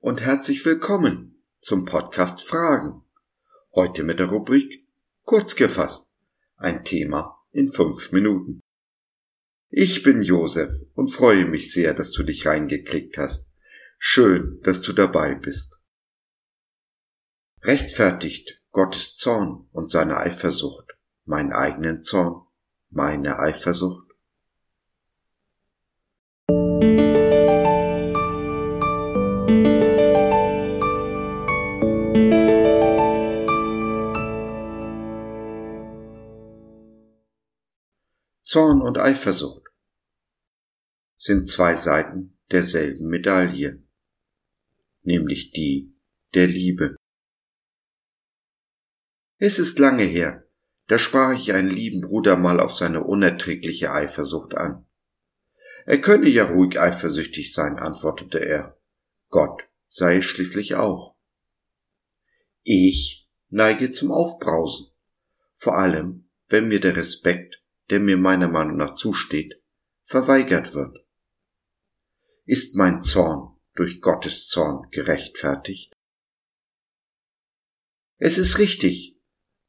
und herzlich willkommen zum Podcast Fragen. Heute mit der Rubrik Kurz gefasst. Ein Thema in fünf Minuten. Ich bin Josef und freue mich sehr, dass du dich reingeklickt hast. Schön, dass du dabei bist. Rechtfertigt Gottes Zorn und seine Eifersucht meinen eigenen Zorn, meine Eifersucht? Zorn und Eifersucht sind zwei Seiten derselben Medaille, nämlich die der Liebe. Es ist lange her, da sprach ich einen lieben Bruder mal auf seine unerträgliche Eifersucht an. Er könne ja ruhig eifersüchtig sein, antwortete er. Gott sei es schließlich auch. Ich neige zum Aufbrausen, vor allem, wenn mir der Respekt der mir meiner Meinung nach zusteht, verweigert wird. Ist mein Zorn durch Gottes Zorn gerechtfertigt? Es ist richtig,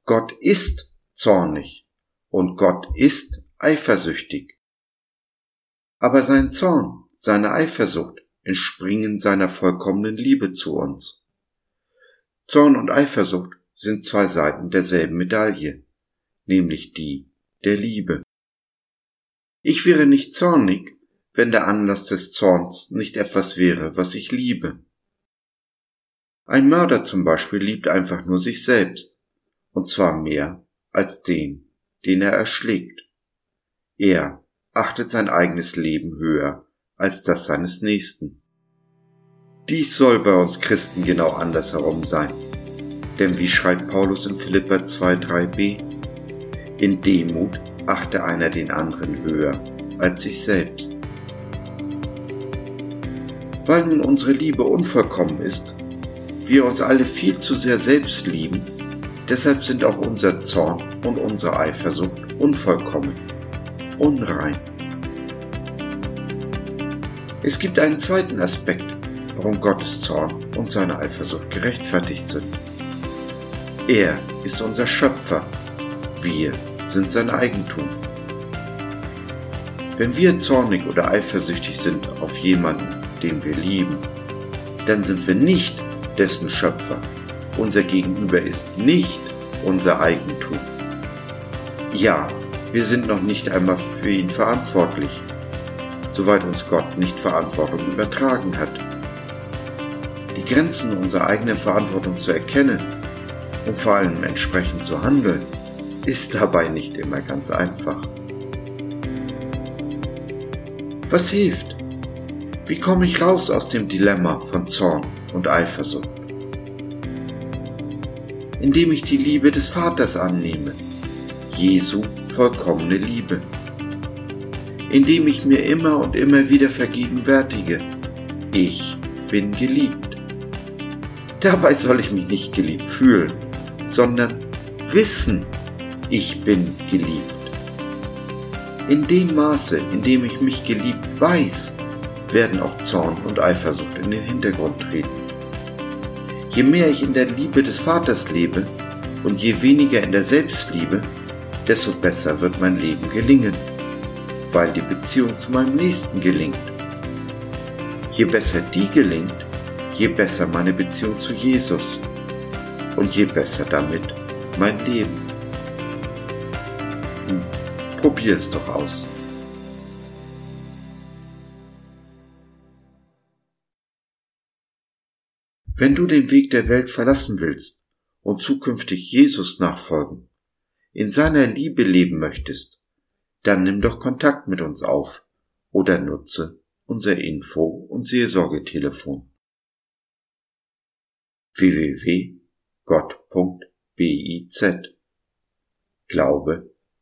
Gott ist zornig und Gott ist eifersüchtig. Aber sein Zorn, seine Eifersucht entspringen seiner vollkommenen Liebe zu uns. Zorn und Eifersucht sind zwei Seiten derselben Medaille, nämlich die der Liebe. Ich wäre nicht zornig, wenn der Anlass des Zorns nicht etwas wäre, was ich liebe. Ein Mörder zum Beispiel liebt einfach nur sich selbst, und zwar mehr als den, den er erschlägt. Er achtet sein eigenes Leben höher als das seines Nächsten. Dies soll bei uns Christen genau andersherum sein. Denn wie schreibt Paulus in Philippa 2,3b, in Demut achte einer den anderen höher als sich selbst. Weil nun unsere Liebe unvollkommen ist, wir uns alle viel zu sehr selbst lieben, deshalb sind auch unser Zorn und unsere Eifersucht unvollkommen, unrein. Es gibt einen zweiten Aspekt, warum Gottes Zorn und seine Eifersucht gerechtfertigt sind. Er ist unser Schöpfer, wir sind sein Eigentum. Wenn wir zornig oder eifersüchtig sind auf jemanden, den wir lieben, dann sind wir nicht dessen Schöpfer. Unser Gegenüber ist nicht unser Eigentum. Ja, wir sind noch nicht einmal für ihn verantwortlich, soweit uns Gott nicht Verantwortung übertragen hat. Die Grenzen unserer eigenen Verantwortung zu erkennen und vor allem entsprechend zu handeln, ist dabei nicht immer ganz einfach. Was hilft? Wie komme ich raus aus dem Dilemma von Zorn und Eifersucht? Indem ich die Liebe des Vaters annehme, Jesu vollkommene Liebe. Indem ich mir immer und immer wieder vergegenwärtige, ich bin geliebt. Dabei soll ich mich nicht geliebt fühlen, sondern wissen, ich bin geliebt. In dem Maße, in dem ich mich geliebt weiß, werden auch Zorn und Eifersucht in den Hintergrund treten. Je mehr ich in der Liebe des Vaters lebe und je weniger in der Selbstliebe, desto besser wird mein Leben gelingen, weil die Beziehung zu meinem Nächsten gelingt. Je besser die gelingt, je besser meine Beziehung zu Jesus und je besser damit mein Leben. Probier es doch aus. Wenn du den Weg der Welt verlassen willst und zukünftig Jesus nachfolgen, in seiner Liebe leben möchtest, dann nimm doch Kontakt mit uns auf oder nutze unser Info- und Seelsorgetelefon www.gott.biz Glaube